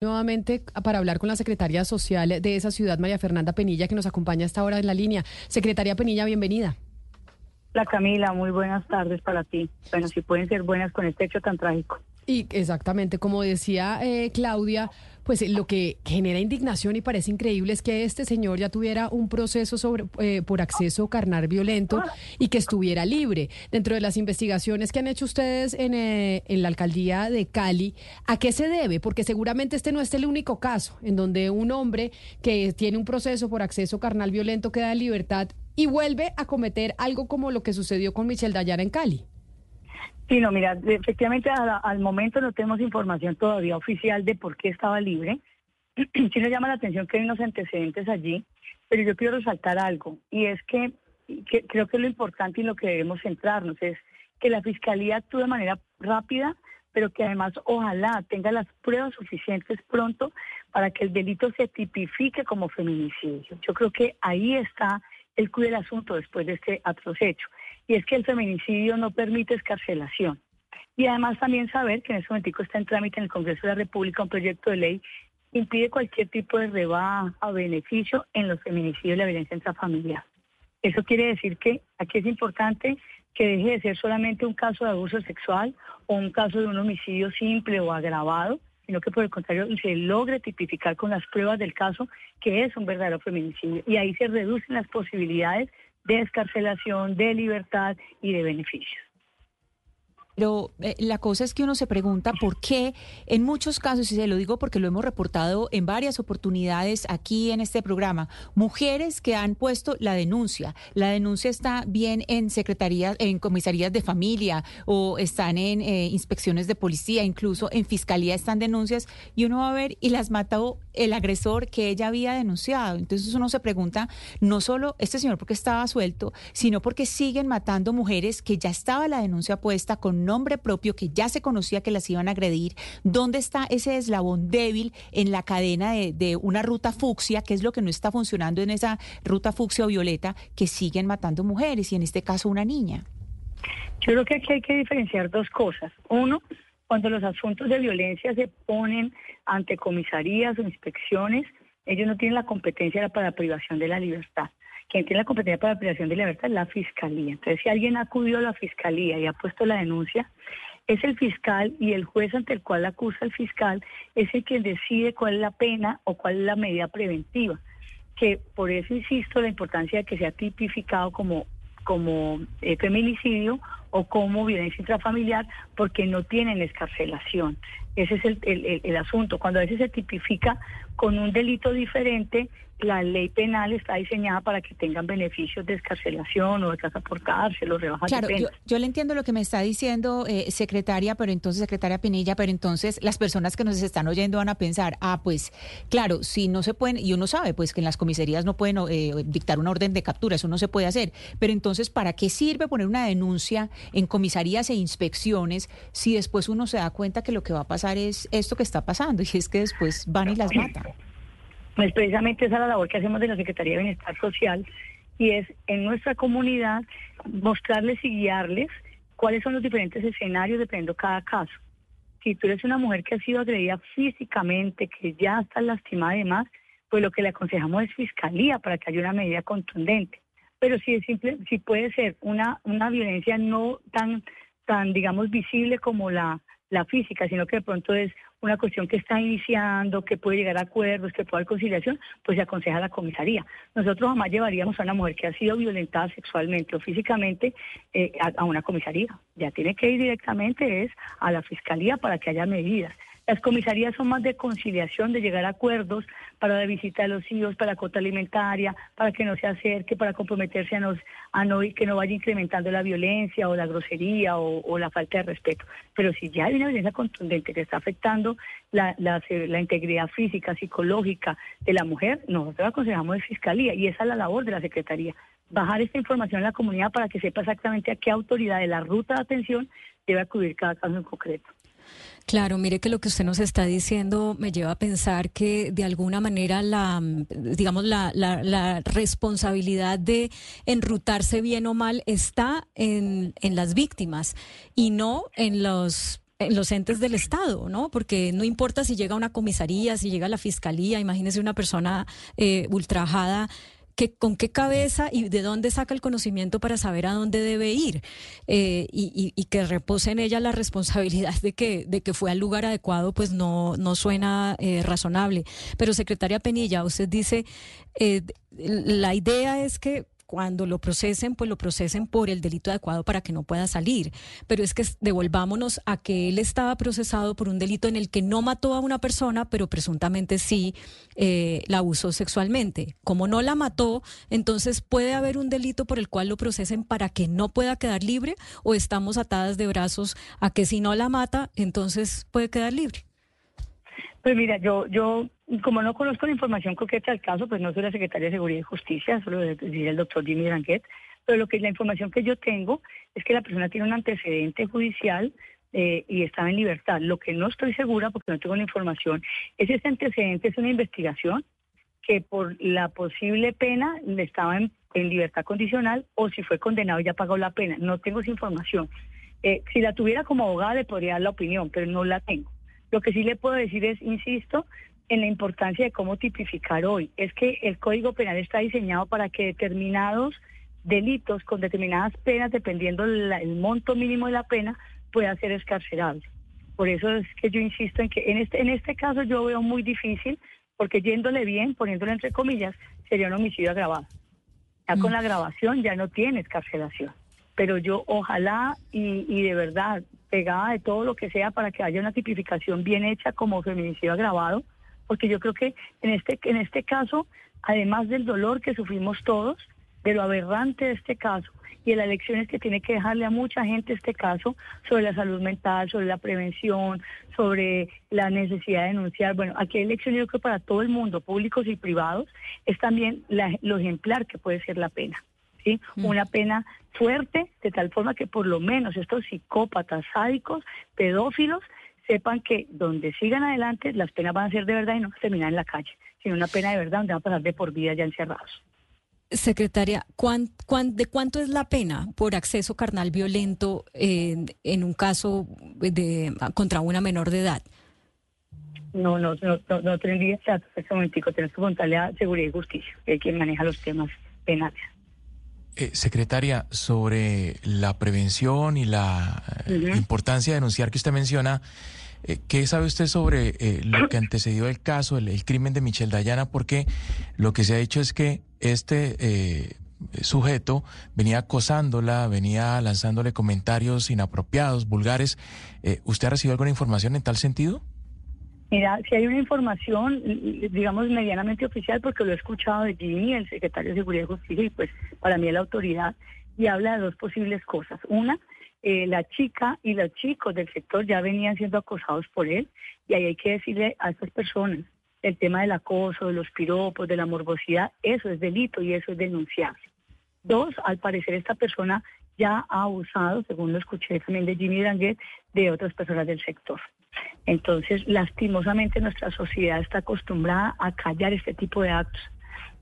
Nuevamente para hablar con la secretaria social de esa ciudad, María Fernanda Penilla, que nos acompaña hasta ahora en la línea. Secretaria Penilla, bienvenida. La Camila, muy buenas tardes para ti. Bueno, si pueden ser buenas con este hecho tan trágico. Y exactamente, como decía eh, Claudia, pues lo que genera indignación y parece increíble es que este señor ya tuviera un proceso sobre, eh, por acceso carnal violento y que estuviera libre. Dentro de las investigaciones que han hecho ustedes en, eh, en la alcaldía de Cali, ¿a qué se debe? Porque seguramente este no es el único caso en donde un hombre que tiene un proceso por acceso carnal violento queda en libertad y vuelve a cometer algo como lo que sucedió con Michelle Dayara en Cali. Sí, no, mira, efectivamente al, momento no tenemos información todavía oficial de por qué estaba libre. sí nos llama la atención que hay unos antecedentes allí, pero yo quiero resaltar algo, y es que, creo que lo importante y lo que debemos centrarnos es que la Fiscalía actúe de manera rápida, pero que además ojalá tenga las pruebas suficientes pronto para que el delito se tipifique como feminicidio. Yo creo que ahí está el cuide del asunto después de este atroz hecho. Y es que el feminicidio no permite escarcelación. Y además también saber que en este momento está en trámite en el Congreso de la República un proyecto de ley que impide cualquier tipo de rebaja o beneficio en los feminicidios y la violencia intrafamiliar. Eso quiere decir que aquí es importante que deje de ser solamente un caso de abuso sexual o un caso de un homicidio simple o agravado, sino que por el contrario se logre tipificar con las pruebas del caso que es un verdadero feminicidio. Y ahí se reducen las posibilidades de escarcelación, de libertad y de beneficios. Pero eh, la cosa es que uno se pregunta por qué en muchos casos, y se lo digo porque lo hemos reportado en varias oportunidades aquí en este programa, mujeres que han puesto la denuncia. La denuncia está bien en secretarías, en comisarías de familia o están en eh, inspecciones de policía, incluso en fiscalía están denuncias y uno va a ver y las mató el agresor que ella había denunciado. Entonces uno se pregunta, no solo este señor porque estaba suelto, sino porque siguen matando mujeres que ya estaba la denuncia puesta con nombre propio, que ya se conocía que las iban a agredir. ¿Dónde está ese eslabón débil en la cadena de, una ruta fucsia, que es lo que no está funcionando en esa ruta fucsia o violeta, que siguen matando mujeres y en este caso una niña? Yo creo que aquí hay que diferenciar dos cosas. Uno, cuando los asuntos de violencia se ponen ante comisarías o inspecciones, ellos no tienen la competencia para privación de la libertad. Quien tiene la competencia para la privación de libertad es la fiscalía. Entonces, si alguien ha acudido a la fiscalía y ha puesto la denuncia, es el fiscal y el juez ante el cual acusa el fiscal es el que decide cuál es la pena o cuál es la medida preventiva. Que por eso insisto la importancia de que sea tipificado como como eh, feminicidio o como violencia intrafamiliar porque no tienen escarcelación. Ese es el, el, asunto. Cuando a veces se tipifica con un delito diferente, la ley penal está diseñada para que tengan beneficios de escarcelación o de casa por cárcel o rebajas claro, Yo, yo, le entiendo lo que me está diciendo, eh, secretaria, pero entonces, secretaria Pinilla, pero entonces las personas que nos están oyendo van a pensar, ah, pues, claro, si no se pueden, y uno sabe, pues, que en las comisarías no pueden eh, dictar una orden de captura, eso no se puede hacer, pero entonces, ¿para qué sirve poner una denuncia en comisarías e inspecciones si después uno se da cuenta que lo que va a pasar es esto que está pasando y es que después van y las matan? Pues precisamente esa es la labor que hacemos de la Secretaría de Bienestar Social y es en nuestra comunidad mostrarles y guiarles cuáles son los diferentes escenarios dependiendo cada caso. Si tú eres una mujer que ha sido agredida físicamente, que ya está lastimada y demás, pues lo que le aconsejamos es fiscalía para que haya una medida contundente. Pero si es simple, si puede ser una, una violencia no tan, tan, digamos, visible como la, la física, sino que de pronto es una cuestión que está iniciando, que puede llegar a acuerdos, que puede haber conciliación, pues se aconseja a la comisaría. Nosotros jamás llevaríamos a una mujer que ha sido violentada sexualmente o físicamente eh, a, una comisaría. Ya tiene que ir directamente es a la fiscalía para que haya medidas. Las comisarías son más de conciliación, de llegar a acuerdos para la visita de los hijos, para la cota alimentaria, para que no se acerque, para comprometerse a, nos, a no, que no vaya incrementando la violencia o la grosería o, la falta de respeto. Pero si ya hay una violencia contundente que está afectando la, la, la integridad física, psicológica de la mujer, nosotros aconsejamos de fiscalía y esa es la labor de la Secretaría bajar esta información a la comunidad para que sepa exactamente a qué autoridad de la ruta de atención debe acudir cada caso en concreto. Claro, mire que lo que usted nos está diciendo me lleva a pensar que de alguna manera la, digamos, la, la, responsabilidad de enrutarse bien o mal está en, en las víctimas y no en los en los entes del Estado, ¿no? Porque no importa si llega una comisaría, si llega la fiscalía, imagínese una persona eh, ultrajada que, con qué cabeza y de dónde saca el conocimiento para saber a dónde debe ir eh, y, que repose en ella la responsabilidad de que, de que fue al lugar adecuado, pues no, no suena eh, razonable. Pero secretaria Penilla, usted dice, eh, la idea es que cuando lo procesen, pues lo procesen por el delito adecuado para que no pueda salir. Pero es que devolvámonos a que él estaba procesado por un delito en el que no mató a una persona, pero presuntamente sí eh, la usó sexualmente. Como no la mató, entonces puede haber un delito por el cual lo procesen para que no pueda quedar libre o estamos atadas de brazos a que si no la mata, entonces puede quedar libre. Pues mira, yo, yo, como no conozco la información concreta del caso, pues no soy la secretaria de Seguridad y Justicia, solo diría el doctor Jimmy Branquet, pero lo que la información que yo tengo es que la persona tiene un antecedente judicial eh, y estaba en libertad. Lo que no estoy segura, porque no tengo la información, es ese antecedente, es una investigación que por la posible pena estaba en, libertad condicional o si fue condenado y ya pagó la pena. No tengo esa información. Eh, si la tuviera como abogada le podría dar la opinión, pero no la tengo. Lo que sí le puedo decir es, insisto, en la importancia de cómo tipificar hoy. Es que el Código Penal está diseñado para que determinados delitos con determinadas penas, dependiendo el monto mínimo de la pena, pueda ser escarcelable. Por eso es que yo insisto en que en este, en este caso yo veo muy difícil, porque yéndole bien, poniéndolo entre comillas, sería un homicidio agravado. Ya con mm. la grabación ya no tiene escarcelación. Pero yo ojalá y, y de verdad pegada de todo lo que sea para que haya una tipificación bien hecha como feminicidio agravado, porque yo creo que en este, en este caso, además del dolor que sufrimos todos, de lo aberrante de este caso y de las lecciones que tiene que dejarle a mucha gente este caso sobre la salud mental, sobre la prevención, sobre la necesidad de denunciar. Bueno, aquí hay lecciones yo creo para todo el mundo, públicos y privados, es también lo ejemplar que puede ser la pena. ¿sí? Mm. Una pena fuerte, de tal forma que por lo menos estos psicópatas, sádicos, pedófilos, sepan que donde sigan adelante las penas van a ser de verdad y no terminar en la calle, sino una pena de verdad donde van a pasar de por vida ya encerrados. Secretaria, de cuánto es la pena por acceso carnal violento en un caso de, contra una menor de edad? No, no, no, no, no tendría datos en este momentico. Tenemos que preguntarle a Seguridad y Justicia, que es quien maneja los temas penales. Eh, secretaria, sobre la prevención y la eh, importancia de denunciar que usted menciona, eh, ¿qué sabe usted sobre lo que antecedió el caso, el, crimen de Michelle Dayana? Porque lo que se ha dicho es que este sujeto venía acosándola, venía lanzándole comentarios inapropiados, vulgares. ¿Usted ha recibido alguna información en tal sentido? Mira, si hay una información, digamos, medianamente oficial, porque lo he escuchado de Jimmy, el secretario de Seguridad y Justicia, y pues para mí es la autoridad, y habla de dos posibles cosas. Una, eh, la chica y los chicos del sector ya venían siendo acosados por él, y ahí hay que decirle a estas personas, el tema del acoso, de los piropos, de la morbosidad, eso es delito y eso es denunciable. Dos, al parecer esta persona ya ha abusado, según lo escuché también de Jimmy Danguet, de otras personas del sector. Entonces, lastimosamente nuestra sociedad está acostumbrada a callar este tipo de actos.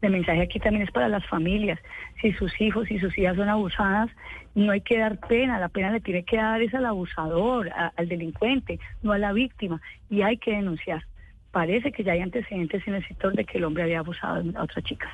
El mensaje aquí también es para las familias. Si sus hijos y sus hijas son abusadas, no hay que dar pena, la pena le tiene que dar es al abusador, al delincuente, no a la víctima, y hay que denunciar. Parece que ya hay antecedentes en el sector de que el hombre había abusado a otra chica.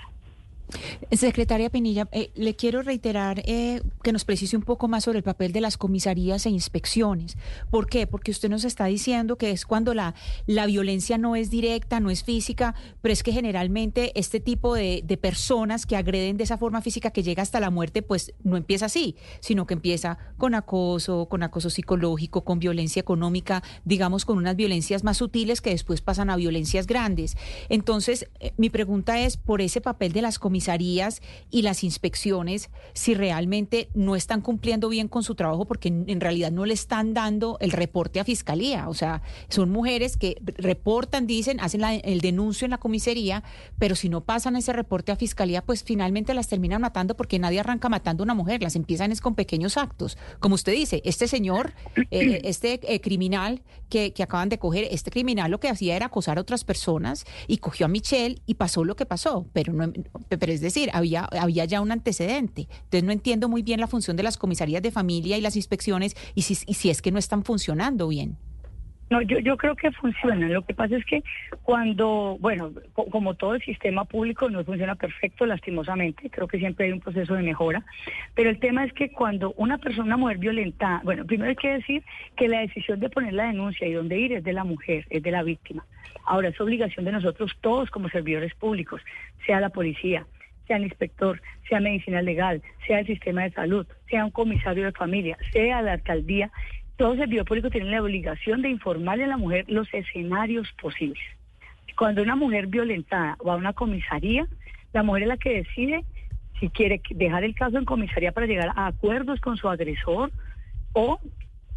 Secretaria Penilla, eh, le quiero reiterar eh, que nos precise un poco más sobre el papel de las comisarías e inspecciones. ¿Por qué? Porque usted nos está diciendo que es cuando la, la violencia no es directa, no es física, pero es que generalmente este tipo de, de personas que agreden de esa forma física que llega hasta la muerte, pues no empieza así, sino que empieza con acoso, con acoso psicológico, con violencia económica, digamos con unas violencias más sutiles que después pasan a violencias grandes. Entonces, eh, mi pregunta es por ese papel de las comisarías comisarías y las inspecciones si realmente no están cumpliendo bien con su trabajo porque en, realidad no le están dando el reporte a fiscalía. O sea, son mujeres que reportan, dicen, hacen el denuncio en la comisaría, pero si no pasan ese reporte a fiscalía, pues finalmente las terminan matando porque nadie arranca matando a una mujer, las empiezan es con pequeños actos. Como usted dice, este señor, eh, este eh, criminal que, que acaban de coger, este criminal lo que hacía era acosar a otras personas y cogió a Michelle y pasó lo que pasó, pero no pero es decir, había, había ya un antecedente. Entonces no entiendo muy bien la función de las comisarías de familia y las inspecciones y si, y si es que no están funcionando bien. No, yo, yo creo que funciona. Lo que pasa es que cuando, bueno, como todo el sistema público no funciona perfecto, lastimosamente, creo que siempre hay un proceso de mejora, pero el tema es que cuando una persona, una mujer violenta, bueno, primero hay que decir que la decisión de poner la denuncia y dónde ir es de la mujer, es de la víctima. Ahora, es obligación de nosotros todos como servidores públicos, sea la policía, sea el inspector, sea medicina legal, sea el sistema de salud, sea un comisario de familia, sea la alcaldía, todo servidor público tiene la obligación de informarle a la mujer los escenarios posibles. Cuando una mujer violentada va a una comisaría, la mujer es la que decide si quiere dejar el caso en comisaría para llegar a acuerdos con su agresor o,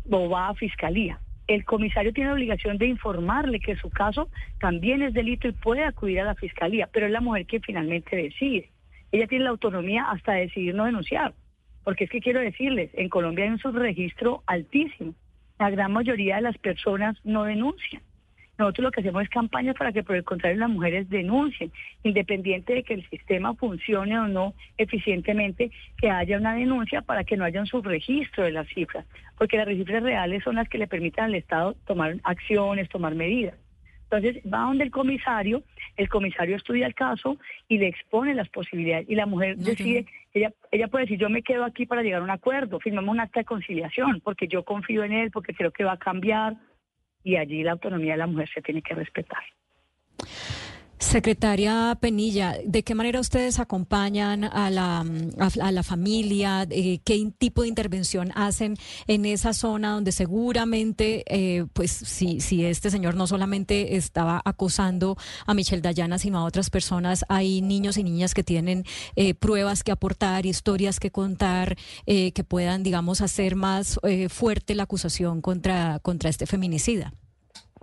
o va a fiscalía. El comisario tiene la obligación de informarle que su caso también es delito y puede acudir a la fiscalía, pero es la mujer que finalmente decide. Ella tiene la autonomía hasta decidir no denunciar. Porque es que quiero decirles, en Colombia hay un subregistro altísimo. La gran mayoría de las personas no denuncian. Nosotros lo que hacemos es campañas para que por el contrario las mujeres denuncien, independiente de que el sistema funcione o no eficientemente, que haya una denuncia para que no haya un subregistro de las cifras, porque las cifras reales son las que le permitan al Estado tomar acciones, tomar medidas. Entonces va donde el comisario, el comisario estudia el caso y le expone las posibilidades. Y la mujer decide, ella, ella puede decir yo me quedo aquí para llegar a un acuerdo, firmamos un acta de conciliación porque yo confío en él, porque creo que va a cambiar y allí la autonomía de la mujer se tiene que respetar. Secretaria Penilla, ¿de qué manera ustedes acompañan a la, a, la familia? Eh, ¿Qué tipo de intervención hacen en esa zona donde seguramente, eh, pues si, si este señor no solamente estaba acosando a Michelle Dayana, sino a otras personas, hay niños y niñas que tienen eh, pruebas que aportar, historias que contar, que puedan, digamos, hacer más fuerte la acusación contra, contra este feminicida?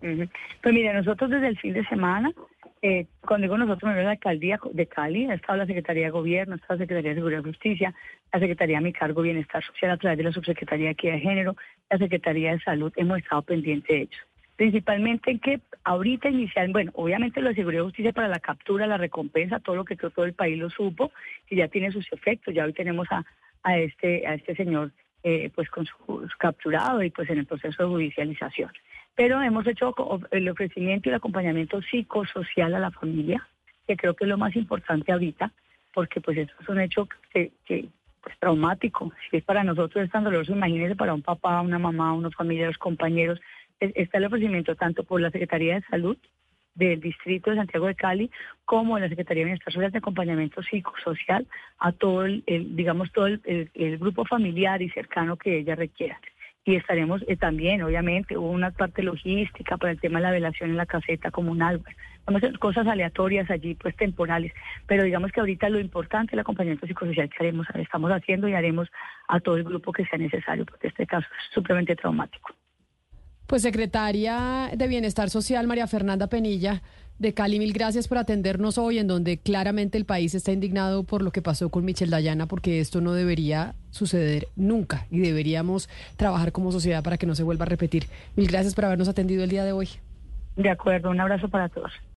Pues mira, nosotros desde el fin de semana eh, cuando digo nosotros, me la alcaldía de Cali, ha estado la Secretaría de Gobierno, ha estado la Secretaría de Seguridad y Justicia, la Secretaría de Mi Cargo Bienestar Social a través de la Subsecretaría de Equidad de Género, la Secretaría de Salud, hemos estado pendientes de ellos. Principalmente en que ahorita inicial, bueno, obviamente la Seguridad y Justicia para la captura, la recompensa, todo lo que todo el país lo supo, y ya tiene sus efectos. Ya hoy tenemos a, a este a este señor eh, pues con su, capturado y pues en el proceso de judicialización pero hemos hecho el ofrecimiento y el acompañamiento psicosocial a la familia, que creo que es lo más importante ahorita, porque pues eso es un hecho que, que pues, traumático. Si es para nosotros es tan doloroso, imagínense para un papá, una mamá, unos familiares, compañeros. Está el ofrecimiento tanto por la Secretaría de Salud del Distrito de Santiago de Cali como la Secretaría de Bienestar Social de acompañamiento psicosocial a todo el, digamos todo el, el, grupo familiar y cercano que ella requiera y estaremos eh, también, obviamente, hubo una parte logística para el tema de la velación en la caseta comunal. Vamos a hacer cosas aleatorias allí, pues temporales, pero digamos que ahorita lo importante el acompañamiento psicosocial que haremos, estamos haciendo y haremos a todo el grupo que sea necesario, porque este caso es supremamente traumático. Pues secretaria de Bienestar Social, María Fernanda Penilla de Cali, mil gracias por atendernos hoy, en donde claramente el país está indignado por lo que pasó con Michelle Dayana, porque esto no debería suceder nunca y deberíamos trabajar como sociedad para que no se vuelva a repetir. Mil gracias por habernos atendido el día de hoy. De acuerdo, un abrazo para todos.